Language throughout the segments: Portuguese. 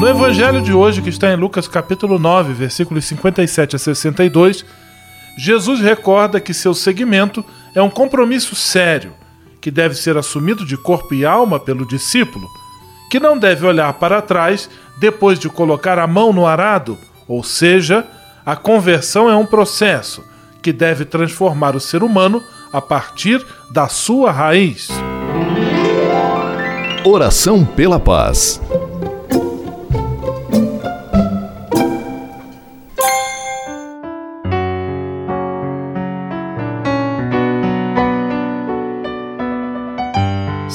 No Evangelho de hoje, que está em Lucas capítulo 9, versículos 57 a 62, Jesus recorda que seu seguimento é um compromisso sério que deve ser assumido de corpo e alma pelo discípulo, que não deve olhar para trás depois de colocar a mão no arado, ou seja, a conversão é um processo que deve transformar o ser humano a partir da sua raiz. Oração pela paz.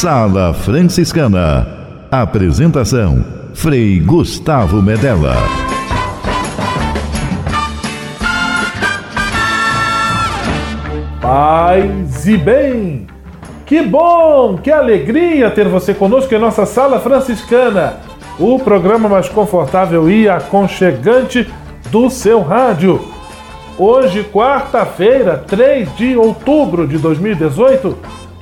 Sala Franciscana. Apresentação: Frei Gustavo Medella. Paz e bem! Que bom, que alegria ter você conosco em nossa Sala Franciscana, o programa mais confortável e aconchegante do seu rádio. Hoje, quarta-feira, 3 de outubro de 2018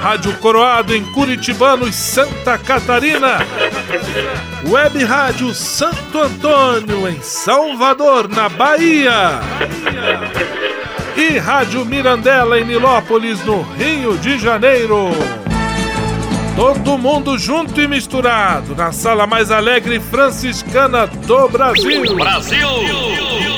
Rádio Coroado em Curitibanos, Santa Catarina. Web Rádio Santo Antônio em Salvador, na Bahia e Rádio Mirandela em Nilópolis, no Rio de Janeiro. Todo mundo junto e misturado na sala mais alegre franciscana do Brasil. Brasil!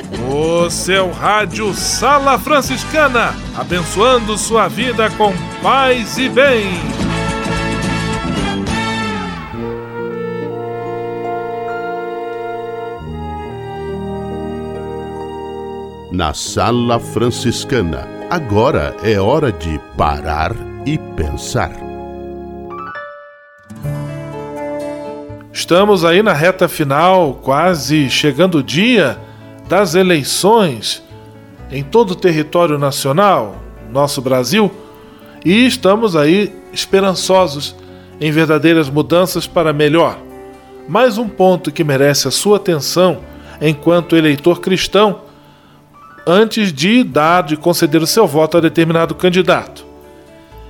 O seu rádio Sala Franciscana, abençoando sua vida com paz e bem. Na Sala Franciscana, agora é hora de parar e pensar. Estamos aí na reta final, quase chegando o dia das eleições em todo o território nacional, nosso Brasil, e estamos aí esperançosos em verdadeiras mudanças para melhor. Mais um ponto que merece a sua atenção enquanto eleitor cristão, antes de dar, de conceder o seu voto a determinado candidato.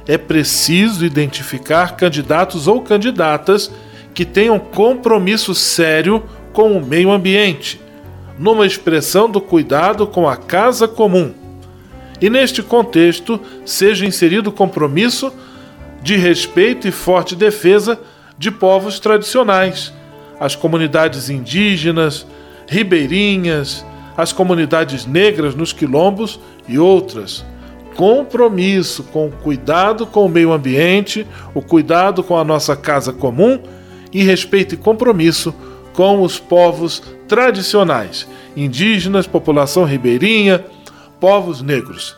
É preciso identificar candidatos ou candidatas que tenham compromisso sério com o meio ambiente, numa expressão do cuidado com a casa comum. E neste contexto, seja inserido o compromisso de respeito e forte defesa de povos tradicionais, as comunidades indígenas, ribeirinhas, as comunidades negras nos quilombos e outras. Compromisso com o cuidado com o meio ambiente, o cuidado com a nossa casa comum e respeito e compromisso com os povos tradicionais, indígenas, população ribeirinha, povos negros.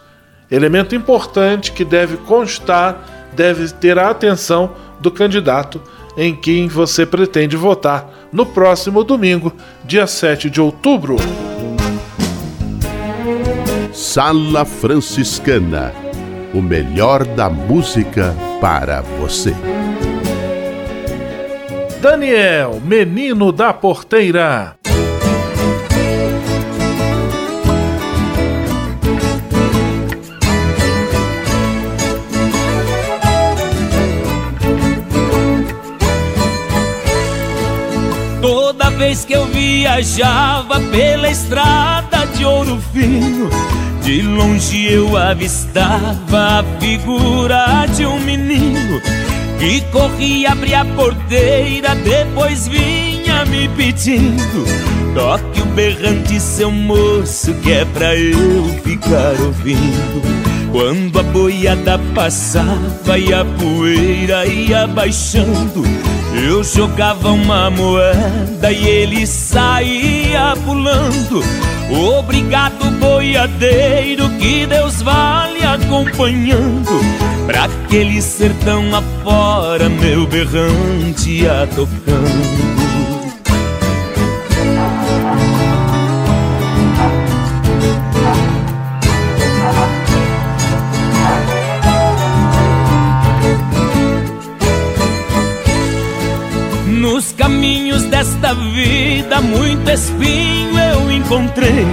Elemento importante que deve constar, deve ter a atenção do candidato em quem você pretende votar no próximo domingo, dia 7 de outubro. Sala Franciscana o melhor da música para você. Daniel, menino da porteira. Toda vez que eu viajava pela estrada de ouro fino, de longe eu avistava a figura de um menino que corria abrir a porteira, depois vinha me pedindo Toque o berrante, seu moço, que é pra eu ficar ouvindo. Quando a boiada passava e a poeira ia baixando Eu jogava uma moeda e ele saía pulando. Obrigado, boiadeiro, que Deus vale acompanhando Pra aquele sertão afora, meu berrante ia tocando. Nos caminhos desta vida, muito espinho eu encontrei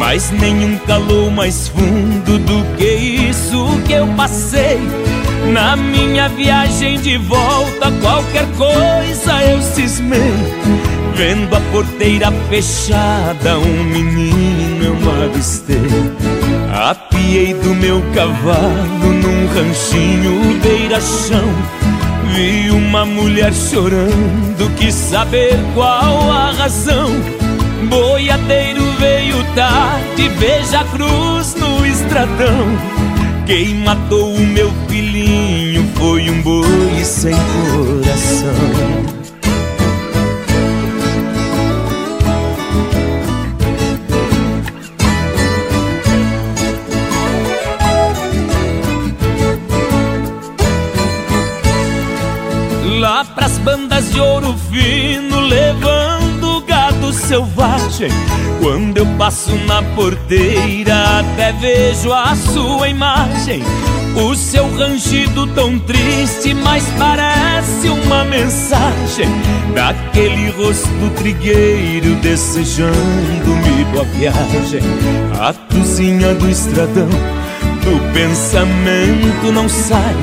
mas nenhum calou mais fundo do que isso que eu passei. Na minha viagem de volta, qualquer coisa eu cismei. Vendo a porteira fechada, um menino eu avistei. Apiei do meu cavalo num ranchinho beira-chão. Vi uma mulher chorando, quis saber qual a razão. Boiadeiro veio tarde, veja a cruz no estradão. Quem matou o meu filhinho foi um boi sem coração. Lá pras bandas de ouro fino levando selvagem quando eu passo na porteira, até vejo a sua imagem. O seu rangido tão triste, mas parece uma mensagem daquele rosto trigueiro desejando-me boa viagem. A tuzinha do estradão, do pensamento não sai.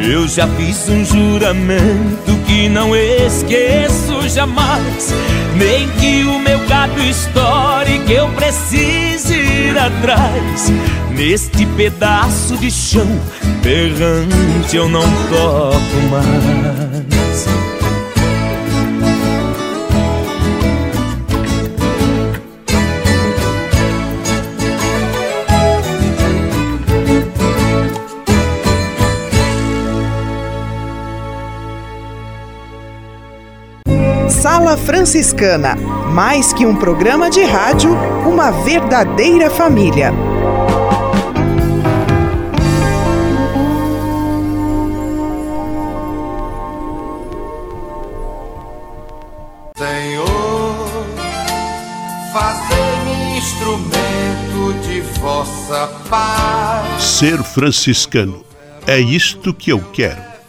Eu já fiz um juramento que não esqueço jamais. Nem que o meu gado estoure, que eu precise ir atrás. Neste pedaço de chão berrante eu não toco mais. Sala Franciscana mais que um programa de rádio, uma verdadeira família. Senhor, fazei-me instrumento de vossa paz. Ser franciscano é isto que eu quero.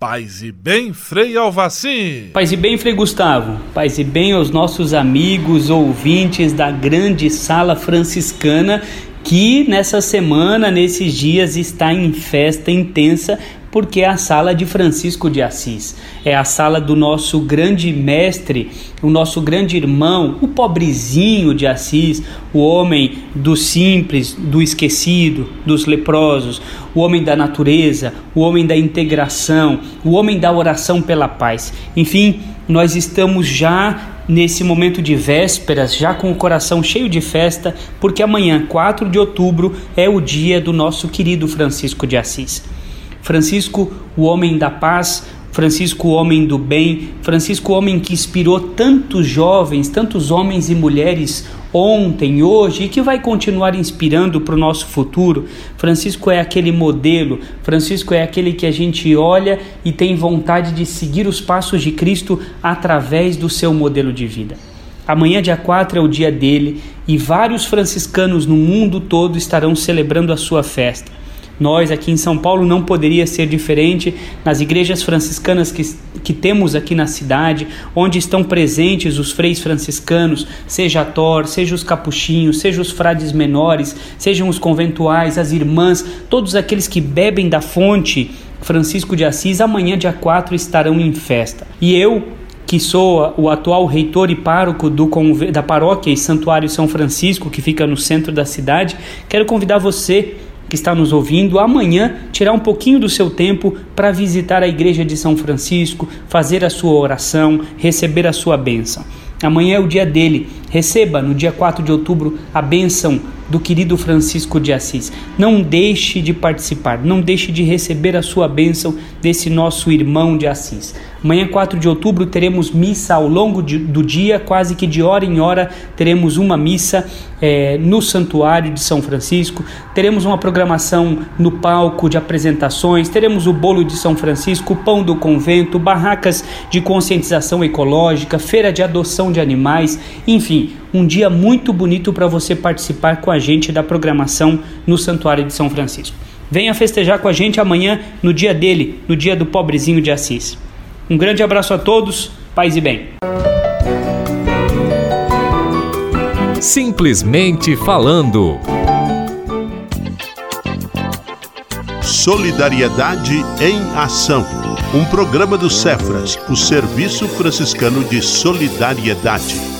Paz e bem, Frei Alvaci. Paz e bem, Frei Gustavo. Paz e bem aos nossos amigos ouvintes da grande sala franciscana que nessa semana, nesses dias, está em festa intensa porque é a sala de Francisco de Assis. É a sala do nosso grande mestre, o nosso grande irmão, o pobrezinho de Assis, o homem do simples, do esquecido, dos leprosos, o homem da natureza, o homem da integração, o homem da oração pela paz. Enfim, nós estamos já nesse momento de vésperas, já com o coração cheio de festa, porque amanhã, 4 de outubro, é o dia do nosso querido Francisco de Assis. Francisco, o homem da paz, Francisco, o homem do bem, Francisco, o homem que inspirou tantos jovens, tantos homens e mulheres ontem, hoje e que vai continuar inspirando para o nosso futuro. Francisco é aquele modelo, Francisco é aquele que a gente olha e tem vontade de seguir os passos de Cristo através do seu modelo de vida. Amanhã, dia 4, é o dia dele e vários franciscanos no mundo todo estarão celebrando a sua festa. Nós aqui em São Paulo não poderia ser diferente nas igrejas franciscanas que, que temos aqui na cidade, onde estão presentes os freis franciscanos, seja a Tor, seja os capuchinhos, seja os frades menores, sejam os conventuais, as irmãs, todos aqueles que bebem da fonte Francisco de Assis, amanhã, dia 4, estarão em festa. E eu, que sou o atual reitor e pároco do, da paróquia e Santuário São Francisco, que fica no centro da cidade, quero convidar você que está nos ouvindo, amanhã tirar um pouquinho do seu tempo para visitar a igreja de São Francisco, fazer a sua oração, receber a sua bênção. Amanhã é o dia dele, Receba no dia 4 de outubro a bênção do querido Francisco de Assis. Não deixe de participar, não deixe de receber a sua bênção desse nosso irmão de Assis. Amanhã, 4 de outubro, teremos missa ao longo de, do dia, quase que de hora em hora teremos uma missa é, no Santuário de São Francisco. Teremos uma programação no palco de apresentações, teremos o bolo de São Francisco, o pão do convento, barracas de conscientização ecológica, feira de adoção de animais, enfim, um dia muito bonito para você participar com a gente da programação no Santuário de São Francisco. Venha festejar com a gente amanhã, no dia dele, no dia do pobrezinho de Assis. Um grande abraço a todos, paz e bem. Simplesmente falando. Solidariedade em Ação. Um programa do Cefras, o Serviço Franciscano de Solidariedade.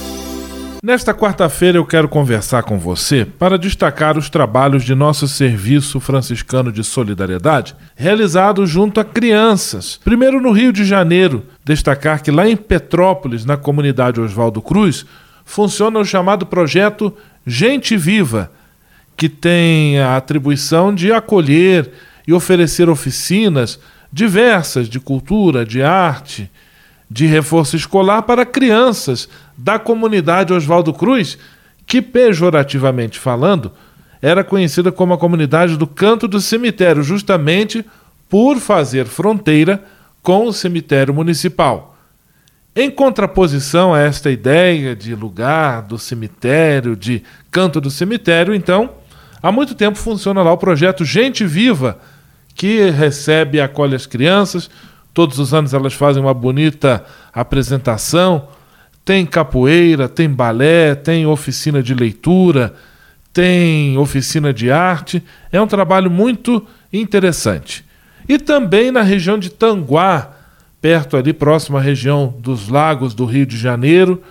Nesta quarta-feira eu quero conversar com você para destacar os trabalhos de nosso Serviço Franciscano de Solidariedade, realizados junto a crianças. Primeiro no Rio de Janeiro, destacar que lá em Petrópolis, na comunidade Oswaldo Cruz, funciona o chamado projeto Gente Viva, que tem a atribuição de acolher e oferecer oficinas diversas de cultura, de arte, de reforço escolar para crianças da comunidade Oswaldo Cruz, que, pejorativamente falando, era conhecida como a comunidade do Canto do Cemitério, justamente por fazer fronteira com o cemitério municipal. Em contraposição a esta ideia de lugar do cemitério, de canto do cemitério, então, há muito tempo funciona lá o projeto Gente Viva, que recebe e acolhe as crianças. Todos os anos elas fazem uma bonita apresentação tem capoeira, tem balé, tem oficina de leitura, tem oficina de arte. É um trabalho muito interessante. E também na região de Tanguá, perto ali, próximo à região dos lagos do Rio de Janeiro,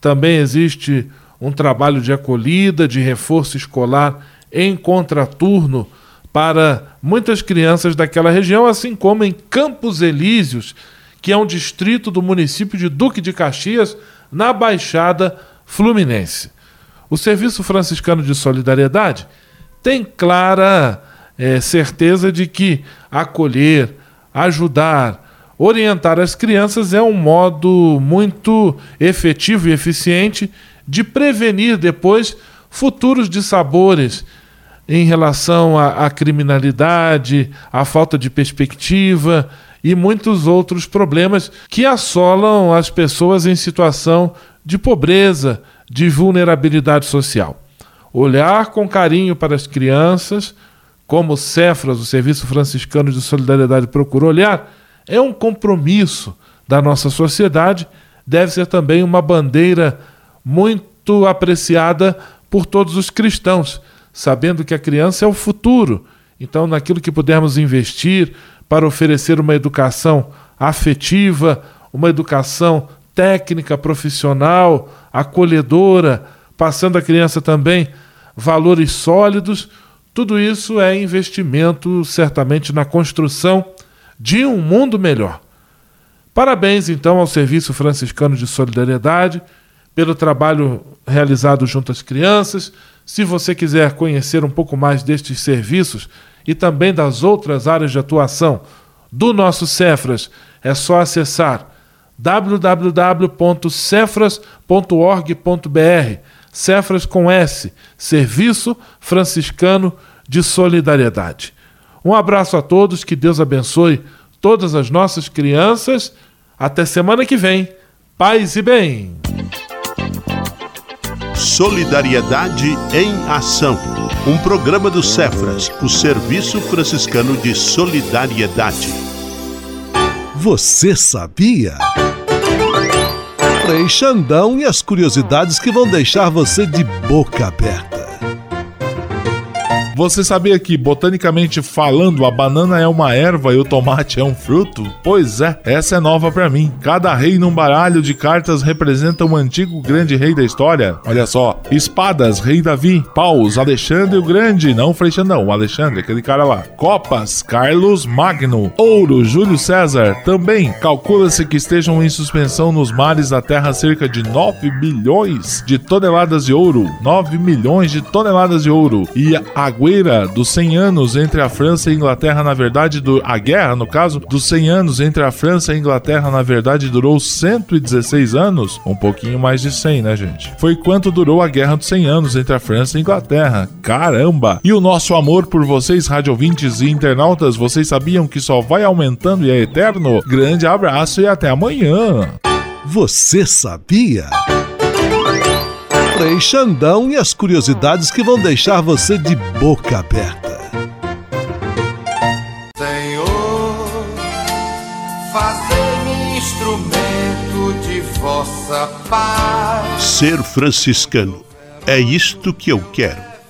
também existe um trabalho de acolhida, de reforço escolar em contraturno para muitas crianças daquela região, assim como em Campos Elíseos, que é um distrito do município de Duque de Caxias, na Baixada Fluminense. O Serviço Franciscano de Solidariedade tem clara é, certeza de que acolher, ajudar, orientar as crianças é um modo muito efetivo e eficiente de prevenir depois futuros dissabores em relação à, à criminalidade, à falta de perspectiva e muitos outros problemas que assolam as pessoas em situação de pobreza, de vulnerabilidade social. Olhar com carinho para as crianças, como o Cefras, o Serviço Franciscano de Solidariedade, procura olhar, é um compromisso da nossa sociedade, deve ser também uma bandeira muito apreciada por todos os cristãos, sabendo que a criança é o futuro. Então, naquilo que pudermos investir, para oferecer uma educação afetiva, uma educação técnica, profissional, acolhedora, passando à criança também valores sólidos. Tudo isso é investimento, certamente, na construção de um mundo melhor. Parabéns, então, ao Serviço Franciscano de Solidariedade pelo trabalho realizado junto às crianças. Se você quiser conhecer um pouco mais destes serviços, e também das outras áreas de atuação do nosso Cefras, é só acessar www.cefras.org.br. Cefras com S, Serviço Franciscano de Solidariedade. Um abraço a todos, que Deus abençoe todas as nossas crianças. Até semana que vem. Paz e bem. Solidariedade em Ação. Um programa do Cefras, o Serviço Franciscano de Solidariedade. Você sabia? Frei Xandão e as curiosidades que vão deixar você de boca aberta. Você sabia que, botanicamente falando, a banana é uma erva e o tomate é um fruto? Pois é, essa é nova para mim. Cada rei num baralho de cartas representa um antigo grande rei da história. Olha só: espadas, rei Davi, paus, Alexandre o Grande, não Frei Xandão, o Alexandre, aquele cara lá. Copas, Carlos Magno, ouro, Júlio César. Também calcula-se que estejam em suspensão nos mares da terra cerca de 9 bilhões de toneladas de ouro. 9 milhões de toneladas de ouro. E a guerra dos 100 anos entre a França e a Inglaterra, na verdade, do, a guerra, no caso, dos 100 anos entre a França e a Inglaterra, na verdade, durou 116 anos. Um pouquinho mais de 100, né, gente? Foi quanto durou a guerra dos 100 anos entre a França e a Inglaterra. Caramba! E o nosso amor por vocês, rádio ouvintes e internautas, vocês sabiam que só vai aumentando e é eterno? Grande abraço e até amanhã! Você sabia? Frei Xandão e as curiosidades que vão deixar você de boca aberta. Senhor, fazei-me instrumento de vossa paz. Ser franciscano é isto que eu quero.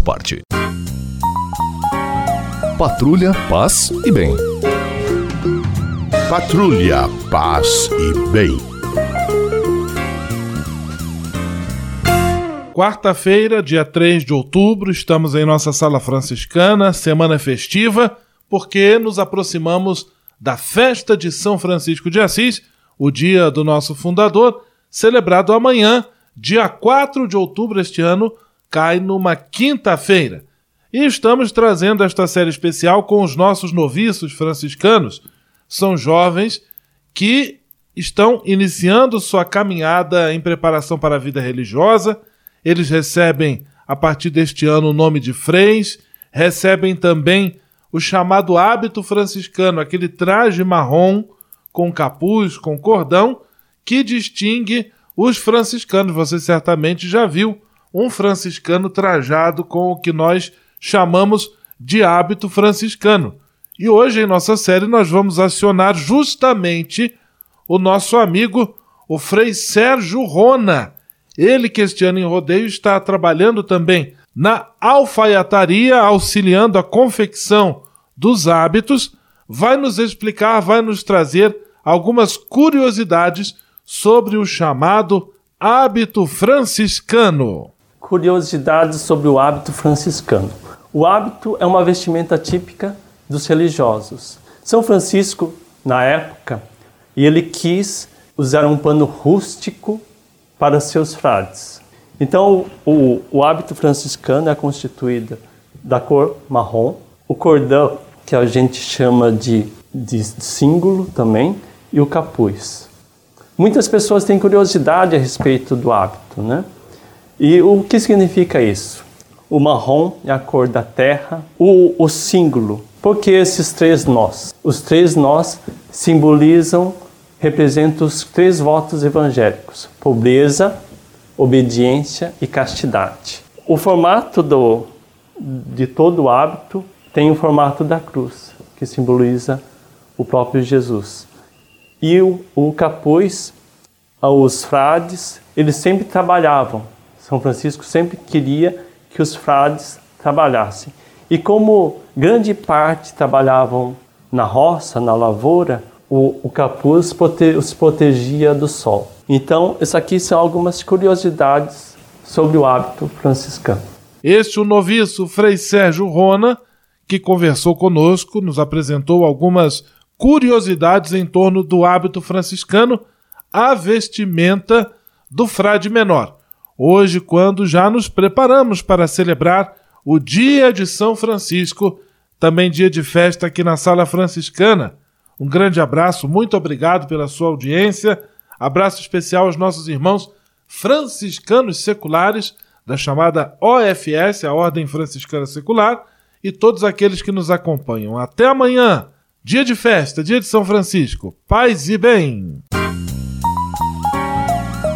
parte. Patrulha, paz e bem. Patrulha, paz e bem. Quarta-feira, dia 3 de outubro, estamos em nossa sala franciscana, semana festiva, porque nos aproximamos da festa de São Francisco de Assis, o dia do nosso fundador, celebrado amanhã, dia 4 de outubro este ano, cai numa quinta-feira. E estamos trazendo esta série especial com os nossos noviços franciscanos. São jovens que estão iniciando sua caminhada em preparação para a vida religiosa. Eles recebem, a partir deste ano, o nome de freis, recebem também o chamado hábito franciscano, aquele traje marrom com capuz, com cordão, que distingue os franciscanos. Você certamente já viu um franciscano trajado com o que nós chamamos de hábito franciscano. E hoje em nossa série nós vamos acionar justamente o nosso amigo, o Frei Sérgio Rona. Ele que este ano em rodeio está trabalhando também na alfaiataria, auxiliando a confecção dos hábitos, vai nos explicar, vai nos trazer algumas curiosidades sobre o chamado hábito franciscano. Curiosidades sobre o hábito franciscano. O hábito é uma vestimenta típica dos religiosos. São Francisco, na época, ele quis usar um pano rústico para seus frades. Então, o, o hábito franciscano é constituído da cor marrom, o cordão, que a gente chama de, de símbolo também, e o capuz. Muitas pessoas têm curiosidade a respeito do hábito, né? E o que significa isso? O marrom é a cor da terra, o, o símbolo. Por que esses três nós? Os três nós simbolizam, representam os três votos evangélicos: pobreza, obediência e castidade. O formato do, de todo o hábito tem o formato da cruz, que simboliza o próprio Jesus. E o, o capuz, os frades, eles sempre trabalhavam. São Francisco sempre queria que os frades trabalhassem. E como grande parte trabalhavam na roça, na lavoura, o, o capuz prote, os protegia do sol. Então, isso aqui são algumas curiosidades sobre o hábito franciscano. Este o noviço Frei Sérgio Rona, que conversou conosco, nos apresentou algumas curiosidades em torno do hábito franciscano, a vestimenta do frade menor. Hoje, quando já nos preparamos para celebrar o dia de São Francisco, também dia de festa aqui na Sala Franciscana. Um grande abraço, muito obrigado pela sua audiência. Abraço especial aos nossos irmãos franciscanos seculares da chamada OFS, a Ordem Franciscana Secular, e todos aqueles que nos acompanham. Até amanhã, dia de festa, dia de São Francisco. Paz e bem.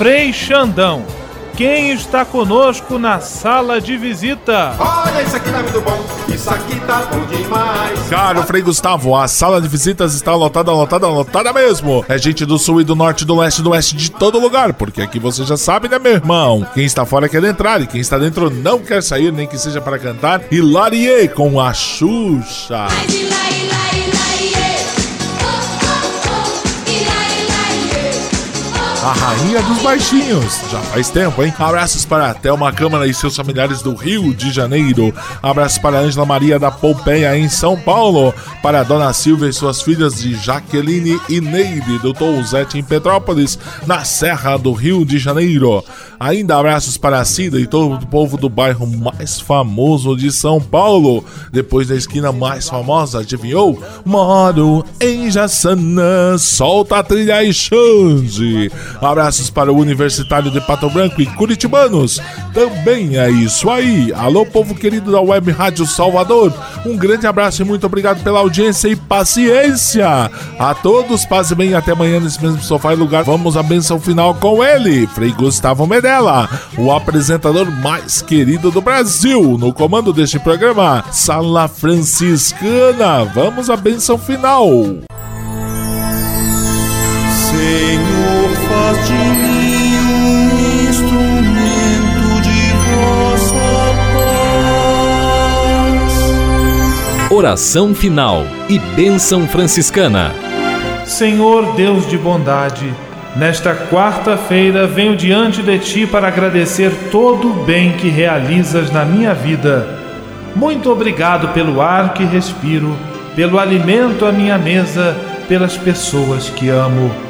Frei Xandão, quem está conosco na sala de visita? Olha, isso aqui tá muito bom, isso aqui tá bom demais. Caro Frei Gustavo, a sala de visitas está lotada, lotada, lotada mesmo. É gente do sul e do norte, do leste, do oeste, de todo lugar, porque aqui você já sabe, né, meu irmão? Quem está fora quer entrar e quem está dentro não quer sair, nem que seja para cantar. Hilarie com a Xuxa. A rainha dos baixinhos. Já faz tempo, hein? Abraços para Thelma Câmara e seus familiares do Rio de Janeiro. Abraços para Ângela Maria da Pompeia em São Paulo. Para Dona Silvia e suas filhas de Jaqueline e Neide do Touzete em Petrópolis, na Serra do Rio de Janeiro. Ainda abraços para a Cida e todo o povo do bairro mais famoso de São Paulo. Depois da esquina mais famosa, adivinhou? Moro em Jaçanã. Solta a trilha e Xande. Abraços para o Universitário de Pato Branco e Curitibanos. Também é isso aí. Alô, povo querido da Web Rádio Salvador. Um grande abraço e muito obrigado pela audiência e paciência. A todos, paz e bem. Até amanhã nesse mesmo sofá e lugar. Vamos à benção final com ele, Frei Gustavo Medella, o apresentador mais querido do Brasil. No comando deste programa, Sala Franciscana. Vamos à benção final. Oração final e bênção franciscana. Senhor Deus de bondade, nesta quarta-feira venho diante de ti para agradecer todo o bem que realizas na minha vida. Muito obrigado pelo ar que respiro, pelo alimento à minha mesa, pelas pessoas que amo.